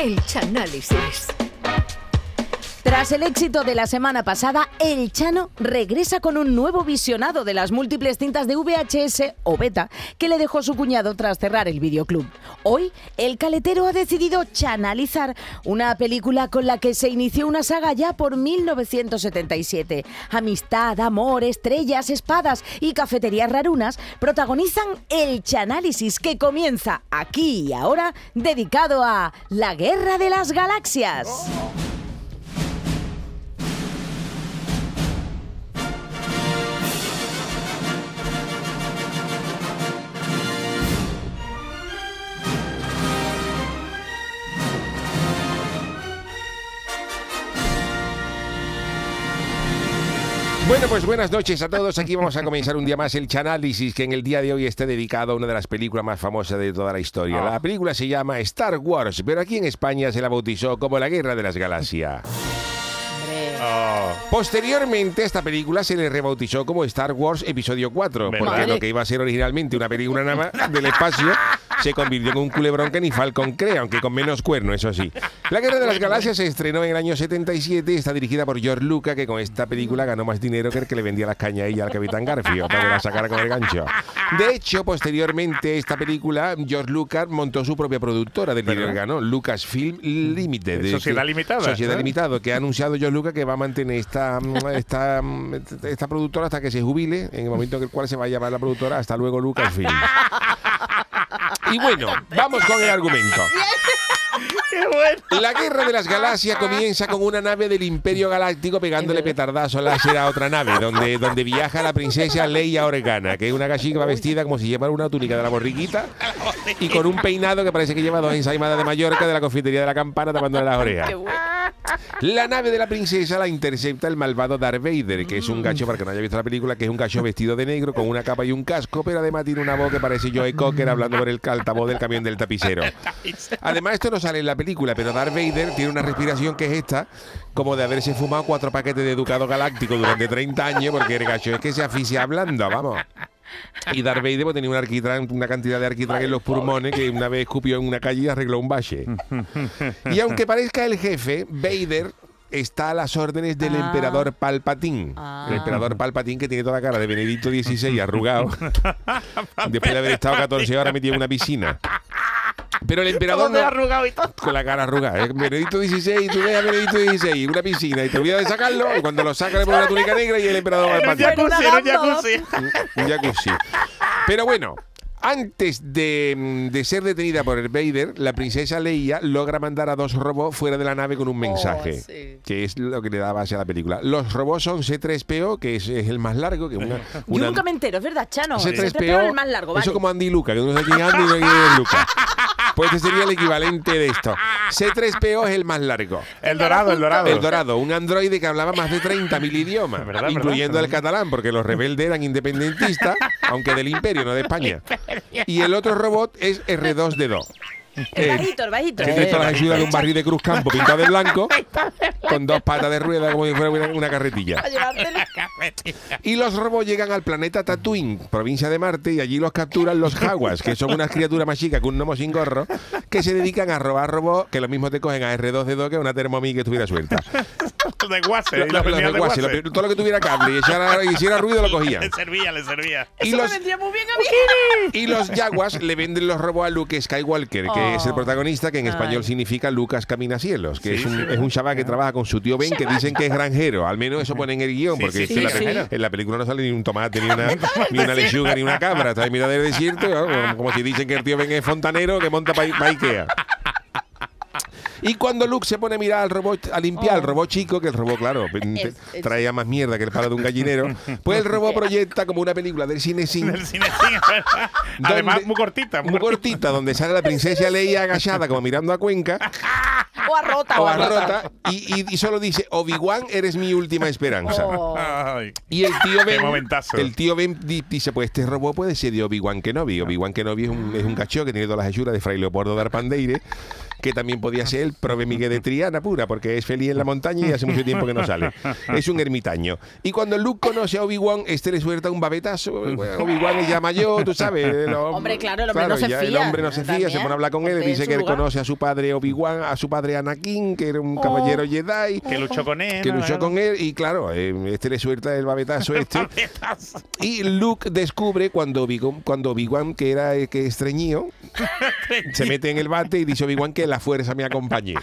El Chanálisis. Tras el éxito de la semana pasada, El Chano regresa con un nuevo visionado de las múltiples cintas de VHS o beta que le dejó su cuñado tras cerrar el videoclub. Hoy, el caletero ha decidido chanalizar una película con la que se inició una saga ya por 1977. Amistad, amor, estrellas, espadas y cafeterías rarunas protagonizan El Chanálisis que comienza aquí y ahora dedicado a la Guerra de las Galaxias. Bueno, pues buenas noches a todos. Aquí vamos a comenzar un día más el Chanálisis, que en el día de hoy esté dedicado a una de las películas más famosas de toda la historia. La película se llama Star Wars, pero aquí en España se la bautizó como La Guerra de las Galaxias. Posteriormente, esta película se le rebautizó como Star Wars Episodio 4, porque lo que iba a ser originalmente una película nada más del espacio se convirtió en un culebrón que ni Falcon cree, aunque con menos cuerno, eso sí. La Guerra de las Galaxias se estrenó en el año 77 y está dirigida por George Lucas, que con esta película ganó más dinero que el que le vendía las cañas a ella al Capitán Garfio, para que la sacara con el gancho. De hecho, posteriormente, esta película, George Lucas montó su propia productora del dinero que ganó, Lucasfilm Limited. Sociedad limitada, Sociedad ¿eh? Limitado, que ha anunciado George Lucas que va a mantener esta, esta, esta productora hasta que se jubile, en el momento en el cual se va a llamar la productora, hasta luego Lucasfilm. Y bueno, vamos con el argumento. ¡Qué bueno! La guerra de las galaxias comienza con una nave del Imperio Galáctico pegándole petardazo láser a otra nave, donde, donde viaja la princesa Leia Organa, que es una gallica vestida como si llevara una túnica de la borriquita y con un peinado que parece que lleva dos ensaimadas de Mallorca de la confitería de la campana tapándole las orejas. La nave de la princesa la intercepta el malvado Darth Vader, que es un gacho, para que no haya visto la película, que es un gacho vestido de negro con una capa y un casco, pero además tiene una voz que parece Joey Cocker hablando por el altavoz del camión del tapicero. Además, esto no sale en la película, pero Darth Vader tiene una respiración que es esta, como de haberse fumado cuatro paquetes de Educado Galáctico durante 30 años, porque el gacho es que se aficia hablando, vamos. Y Darth Vader pues, tenía un arquitrán, una cantidad de arquitrán en los pulmones que una vez escupió en una calle y arregló un valle. Y aunque parezca el jefe, Vader está a las órdenes del Ah. emperador Palpatine. Ah. El emperador Palpatine que tiene toda la cara de Benedicto XVI arrugado. después de haber estado 14 horas metido en una piscina. Pero el emperador no, arrugado y todo. con la cara arrugada. ¿eh? Benedicto XVI, tú ves a Benedicto XVI, una piscina y te olvidas de sacarlo y cuando lo saca le pone una túnica negra y el emperador Palpatine. jacuzzi, en un jacuzzi. Un jacuzzi. Pero bueno, antes de, mm, de ser detenida por el Vader, la princesa Leia logra mandar a dos robots fuera de la nave con un mensaje, sí. que es lo que le da base a la película. Los robots son C3PO, que es, es el más largo, que una, Yo una- nunca me entero, es verdad, Chano. C3PO, C3PO es el más largo, vale. Eso como Andy y Luca, que uno sabe quién es Andy y no quién es Luca. Pues este sería el equivalente de esto. C3PO es el más largo. El dorado, el dorado. El Dorado, un androide que hablaba más de 30.000 idiomas, ¿Verdad, incluyendo verdad? el catalán, porque los rebeldes eran independentistas, aunque del imperio, no de España. Y el otro robot es R2D2. El bajito, el bajito. Que tiene todas las ayudas de un barril de Cruz Campo pintado de blanco, con dos patas de rueda como si fuera una, carretilla. Y los robots llegan al planeta Tatooine, provincia de Marte, y allí los capturan los jaguas, que son unas criaturas más chicas que un gnomo sin gorro, que se dedican a robar robots que lo mismo te cogen a R2D2 que a una Thermomix que estuviera suelta. De guase. De guase, guase. lo- todo lo que tuviera cable y echara- hiciera ruido lo cogían. Le servía, le servía. Y los, y los Jaguars le venden los robos a Luke Skywalker, que es el protagonista, que en español significa Lucas Caminacielos, que es, un, es un chaval que trabaja con su tío Ben, que dicen que es granjero. Al menos eso pone en el guion, Sí, porque sí, es que sí, en, la, sí. en la película no sale ni un tomate, ni una, ni una lechuga, ni una cabra. Está en mitad del desierto, ¿no? como, como si dicen que el tío Ben es fontanero que monta para Ikea. Y cuando Luke se pone a mirar al robot, a limpiar al robot chico, que el robot, claro, Es- es- traía más mierda que el palo de un gallinero, pues el robot proyecta como una película del cine sin Del cine, verdad. Además, muy cortita. muy cortita, donde sale la princesa Leia agachada como mirando a Cuenca O a rota, o a rota y, y- y solo dice, Obi-Wan, eres mi última esperanza. Oh. Y el tío Ben, el tío Ben di- dice, pues este robot puede ser de Obi-Wan Kenobi. Obi-Wan Kenobi es un, es un cachorro que tiene todas las hechuras de Fray Leopoldo de Arpandeire, que también podía ser el prove Miguel de Triana pura, porque es feliz en la montaña y hace mucho tiempo que no sale. Es un ermitaño. Y cuando Luke conoce a Obi-Wan, este le suelta un babetazo. Obi-Wan es llama yo, tú sabes. el hom- Hombre, claro, el hombre no se ya El fía, hombre no se fía, también, se pone a hablar con él, en dice que él conoce a su padre Obi-Wan, a su padre Anakin, que era un Oh. caballero Jedi. Que luchó con él. Que luchó con él y claro, eh, este le suelta el babetazo este. Y Luke descubre cuando Obi-Wan, cuando Obi-Wan, que era que estreñido, se mete en el bate y dice Obi-Wan que la fuerza me acompañe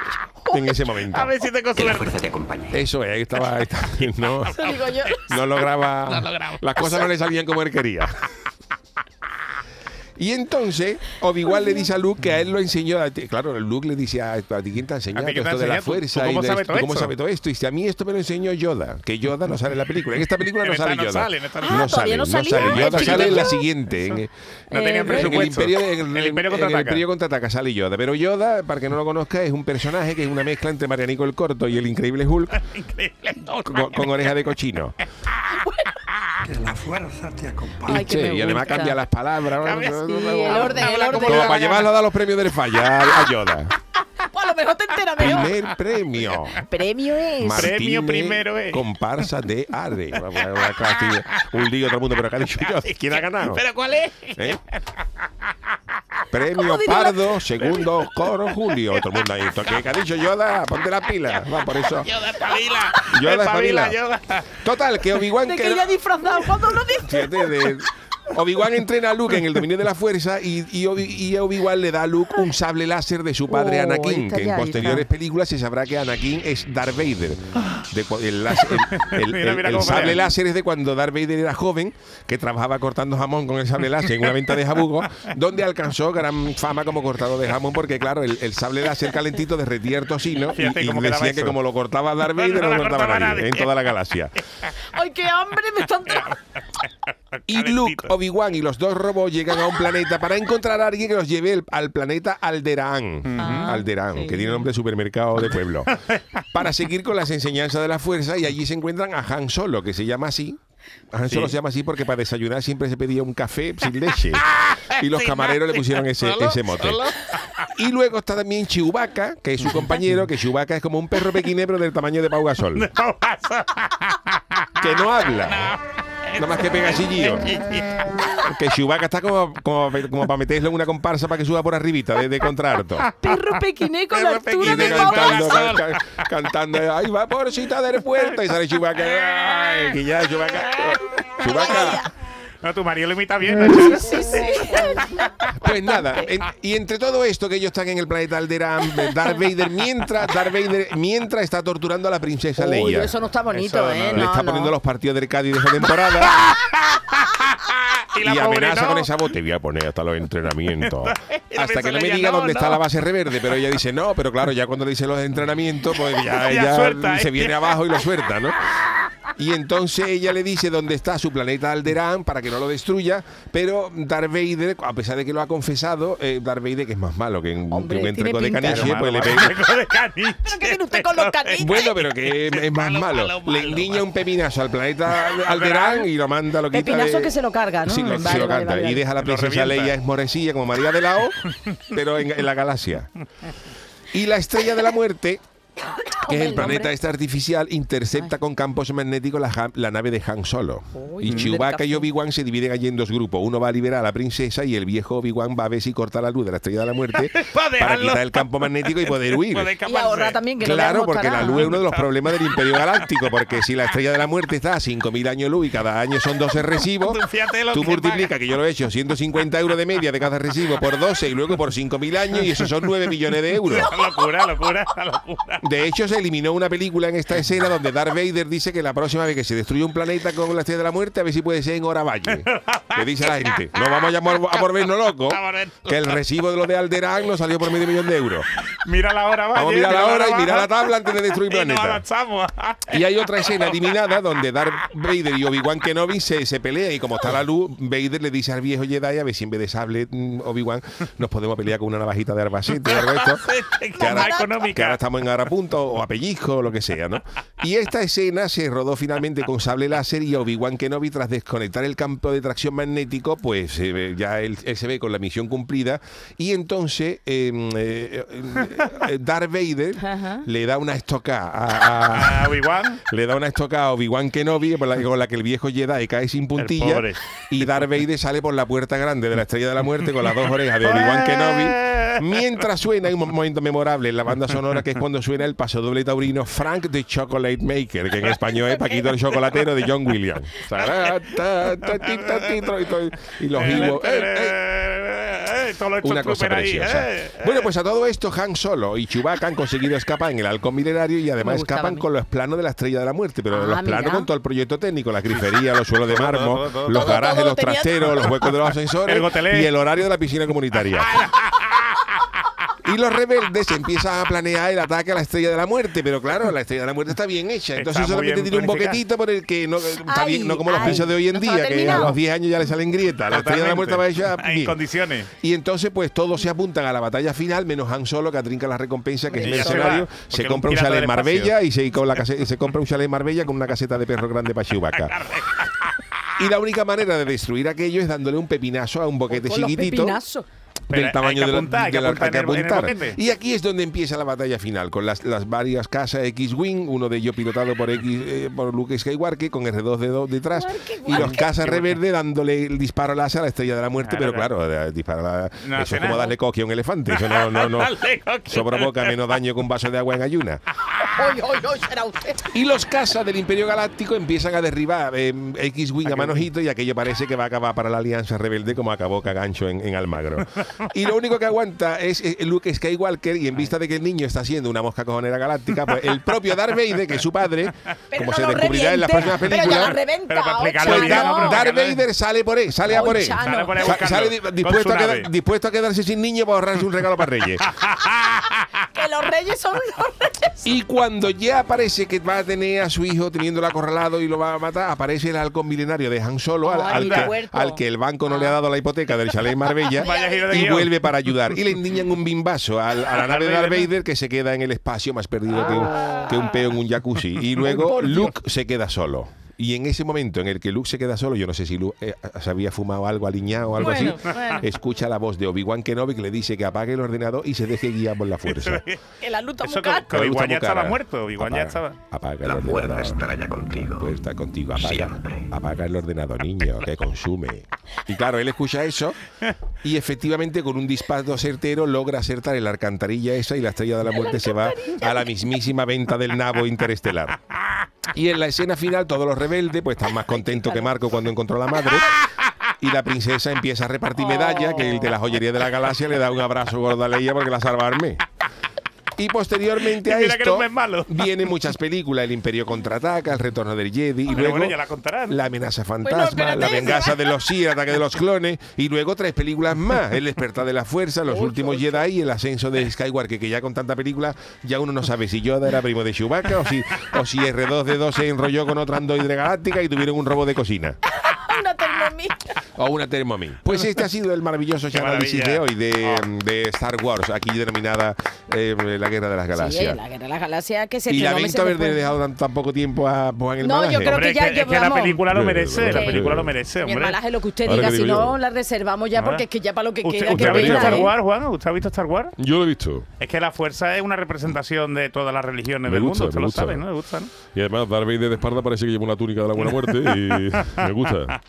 en ese momento. A ver si tengo Que la suerte. fuerza te acompañe. Eso es, ahí estaba, estaba- no, eso digo yo. no lograba, las cosas no le salían como él quería. Y entonces Obi-Wan le dice a Luke que a él lo enseñó. a ti- Claro, Luke le dice a, a ti quién te ha enseñado ¿A ti quién te ha esto de la fuerza tú cómo y de sabes esto, todo cómo esto? sabe todo esto. Y dice, a mí esto me lo enseñó Yoda, que Yoda no sale en la película. En esta película no sale Yoda. no sale, no sale. Yoda sale en la siguiente. En, No en tenían el presupuesto. Imperio, en El Imperio en el contraataca. Imperio contraataca sale Yoda. Pero Yoda, para que no lo conozca, es un personaje que es una mezcla entre Marianico el Corto y el Increíble Hulk Increíble. con, con oreja de cochino. Que la fuerza te acompañe. Ay, me y además cambia las palabras. Cambia- Sí, el orden, el orden. como para llevarlo a dar los premios del falla a, Yoda. Pues a lo mejor te enteras mejor. Primer premio. Premio es. Martínez, Premio primero es. Comparsa de Are. Un lío todo el mundo, pero acá ha dicho yo. ¿Quién ha ganado? ¿Pero cuál es? ¿Eh? Premio ¿Cómo diría la- Pardo, segundo coro Julio. Todo el mundo ahí. ¿Qué ha dicho Yoda? Ponte la pila. Va, por eso. Yoda espabila. Yoda Espabila. Total, que Obi-Wan De que que ella disfrazado cuando lo dice. Obi-Wan entrena a Luke en el dominio de la fuerza y, y Obi- y Obi-Wan le da a Luke un sable láser de su padre Oh, Anakin, que en posteriores películas se sabrá que Anakin es Darth Vader. De el, sable láser es de cuando Darth Vader era joven, que trabajaba cortando jamón con el sable láser en una venta de jabugo, donde alcanzó gran fama como cortador de jamón, porque claro, el, el sable láser calentito derretía el tocino y, y decían que como lo cortaba Darth Vader, No no, la lo cortaba nadie, nadie. en toda la galaxia. Ay, qué hambre me están. Y. Luke, Obi-Wan y los dos robots llegan a un planeta para encontrar a alguien que los lleve el- al planeta Alderaan. Ah, Alderaan, sí. que tiene nombre de supermercado de pueblo. para seguir con las enseñanzas de la fuerza y allí se encuentran a Han Solo, que se llama así. Han Solo se llama así porque para desayunar siempre se pedía un café sin leche. Y los camareros le pusieron ese, ese mote. Y luego está también Chewbacca, que es su compañero, que Chewbacca es como un perro pequinebro del tamaño de Pau Gasol, No pasa. que no habla. Nada más que pega chillido. Que Chewbacca está como, como, como para meterlo en una comparsa para que suba por arribita de, de contrarto. Perro pequiné con la Perro altura de cantando, can- can- cantando, ay, vaporcita del puerto. Y sale Chewbacca. Ay, que ya, Chewbacca. Chewbacca. No, tu marido lo imita bien, Nacho. Sí, sí. Pues nada, en- y entre todo esto que ellos están en el planeta Alderaan, Darth Vader, mientras Darth Vader, mientras está torturando a la princesa Uy, Leia. eso no está bonito, Eso no, ¿eh? Le No, está no. poniendo los partidos del Cádiz de esa temporada. Y la y pobre amenaza no. con esa voz, te voy a poner hasta los entrenamientos. Hasta que no me diga no, dónde está no. la base reverde, pero ella dice no, pero claro, ya cuando le dice los entrenamientos, pues ya, Ya ella suelta, se ¿eh? viene abajo y lo suelta, ¿no? Y entonces ella le dice dónde está su planeta Alderaan para que no lo destruya, pero Darth Vader, a pesar de que lo ha confesado, eh, Darth Vader, que es más malo que un, Hombre, que un tiene de pinta. caniche, Malo, pues le pega. malo, de caniche. ¿Pero qué tiene usted con los caniches? Bueno, pero que es, es más Malo, malo. malo, Le endiña malo. un pepinazo al planeta Alderaan y lo manda, lo quita Pepinazo de- que se lo carga, ¿no? Sí, lo, Vale, sí lo vale, canta. vale, Y deja a la princesa. Leia esmorecilla como María de la O, pero en, en la galaxia. Y la estrella de la muerte, que es el el planeta este artificial, intercepta con campos magnéticos la, nave de Han Solo. Uy, y Chewbacca y. Obi-Wan se dividen allí en dos grupos. Uno va a liberar a la princesa y el viejo Obi-Wan va a ver si corta la luz de la estrella de la muerte Pa' para quitar el campo magnético y poder huir. Y ahorrar también que no Claro, porque la luz es uno de los problemas del Imperio Galáctico, porque si la estrella de la muerte está a 5.000 años luz y cada año son 12 recibos, Tú multiplicas, que yo lo he hecho, 150 euros de media de cada recibo por 12 y luego por 5.000 años y eso son 9 millones de euros. locura, locura, locura. De hecho, se eliminó una película en esta escena donde Darth Vader dice que la próxima vez que se destruye un planeta con la estrella de la muerte, a ver si puede ser en hora valle. Le dice a la gente, no vamos a llamar a volvernos locos, que el recibo de lo de Alderaan nos salió por medio millón de euros. Mira la hora. Vamos a mirar la hora y mirar la tabla antes de destruir planeta. Y hay otra escena eliminada donde Darth Vader y Obi-Wan Kenobi se, se pelean y como está la luz, Vader le dice al viejo Jedi a ver si en vez de sable mm, Obi-Wan nos podemos pelear con una navajita de Arbacete o algo esto. Ahora, que ahora estamos en Arapunto o a pellizco o lo que sea, ¿no? Y esta escena se rodó finalmente con sable láser y Obi-Wan Kenobi tras desconectar el campo de tracción magnético, pues eh, ya él, él se ve con la misión cumplida y entonces eh, eh, eh, Darth Vader Ajá. le da una estocada a- a, A Obi-Wan. le da una estocada a Obi-Wan Kenobi por la- con la que el viejo Jedi cae sin puntilla y Darth Vader sale por la puerta grande de la Estrella de la Muerte con las dos orejas de Obi-Wan Kenobi mientras suena hay un momento memorable en la banda sonora que es cuando suena el paso doble taurino Frank the Chocolate Maker que en español es Paquito el chocolatero de John Williams. Y los eh, eh, Eh, una cosa preciosa. Bueno, pues a todo esto, Han Solo y Chewbacca han conseguido escapar en el halcón milenario y además escapan con los planos de la Estrella de la Muerte, pero Ah, los planos con todo el proyecto técnico, la grifería, los suelos de mármol, los garajes, los trasteros, los huecos de los ascensores y el horario de la piscina comunitaria. Y los rebeldes empiezan a planear el ataque a la Estrella de la Muerte, pero claro, la Estrella de la Muerte está bien hecha, entonces Está solamente tiene un boquetito por el que no, está Ay, bien, no como los pisos de hoy en día, que a los 10 años ya le salen grietas. La Estrella de la Muerte va hecha en bien. condiciones. Y entonces, pues todos se apuntan a la batalla final, menos Han Solo, que atrinca la recompensa, que es se mercenario. va, Se, compra un chalet en. Marbella y se, con la y se compra un chalet en Marbella con una caseta de perro grande para Chewbacca. Y la única manera de destruir aquello es dándole un pepinazo a un boquete chiquitito. Pero del tamaño que de la- apuntar, de la- que en el- en el apuntar. Y aquí es donde empieza la batalla final, con las, las varias casas X-Wing, uno de ellos pilotado por X eh, por Luke Skywalker, con R2D2 detrás, y los cazas reverde dándole el disparo láser a la estrella de la muerte, Claro, pero claro, eh, disparar a- No eso es como darle coque a un elefante, eso no, no, no, provoca menos daño que un vaso de agua en ayuna. Y los cazas del Imperio Galáctico empiezan a derribar eh, X-Wing a manojito y aquello parece que va a acabar para la Alianza Rebelde como acabó Cagancho en, en Almagro. Y lo único que aguanta es Luke Skywalker y en vista de que el niño está siendo una mosca cojonera galáctica, pues el propio Darth Vader, que es su padre, Pero como no se descubrirá en las próximas películas, lo reventa. Pero para explicarlo pues bien, Chano. ¿no? Pero Darth Vader sale por él, sale a por él. Sale por dispuesto, a quedar- dispuesto a quedarse sin niño para ahorrarse un regalo para Reyes. Que los reyes son los reyes. Y cuando ya parece que va a tener a su hijo teniéndolo acorralado y lo va a matar, aparece el halcón milenario de Han Solo, al, que, muerto. al que el banco no le ha dado la hipoteca del chalet Marbella. Y vuelve para ayudar. Y le indiñan un bimbazo al- a, la nave de Darth Vader que se queda en el espacio más perdido que un, que un peo en un jacuzzi. Y luego. Luke se queda solo. Y en ese momento en el que Luke se queda solo, yo no sé si Luke eh, se había fumado algo aliñado o algo Bueno, así, bueno. escucha la voz de Obi-Wan Kenobi que le dice que apague el ordenador y se deje guiar por la fuerza. Que la luz está cara. Obi-Wan ya estaba muerto. Obi-Wan ya estaba. Apaga el La ordenador. fuerza estará ya contigo. Pues está contigo, apaga, Siempre. apaga el ordenador, niño, que consume. Y claro, él escucha eso y efectivamente con un disparo certero logra acertar en la alcantarilla esa y la estrella de la muerte se va a la mismísima venta del nabo interestelar. Y en la escena final todos los rebeldes pues están más contentos que Marco cuando encontró a la madre. Y la princesa empieza a repartir medallas, que el de la joyería de la galaxia le da un abrazo gordo a Leia porque la salva Armé. Y posteriormente Y a esto vienen muchas películas, El Imperio contraataca, El retorno del Jedi y Pero luego bueno, ya la contarán. La amenaza Bueno, fantasma, La venganza de los Sith, El ataque de los clones y luego tres películas más, El despertar de la fuerza, Los últimos Jedi y El ascenso de Skywalker, que ya con tanta película ya uno no sabe si Yoda era primo de Chewbacca o si, o si R2D2 se enrolló con otra androide galáctica y tuvieron un robo de cocina. Thermomix. O una Thermomix. Pues este ha sido el maravilloso análisis de hoy Oh. de, de Star Wars, aquí denominada eh, La Guerra de las Sí, Galaxias. la guerra de las galaxias que se y la estrenó venta meses haber después. dejado tan, tan poco tiempo a Juan el No, yo malaje. creo Hombre, que es ya que, es que la película lo Sí, merece. La sí. película lo merece, Mi hombre. hermanaje, lo que usted Ahora diga, si no, yo. la reservamos ya, porque es que ya para lo que ¿Usted, queda, usted que ha visto Star. Wars, Juan? ¿Usted ha visto Star Wars? Yo lo he visto. Es que la fuerza es una representación de todas las religiones Me del gusta, mundo. Usted me lo gusta. sabe, ¿no? Le gusta, ¿no? Y además, Darth Vader de espalda parece que lleva una túnica de la buena muerte y me gusta.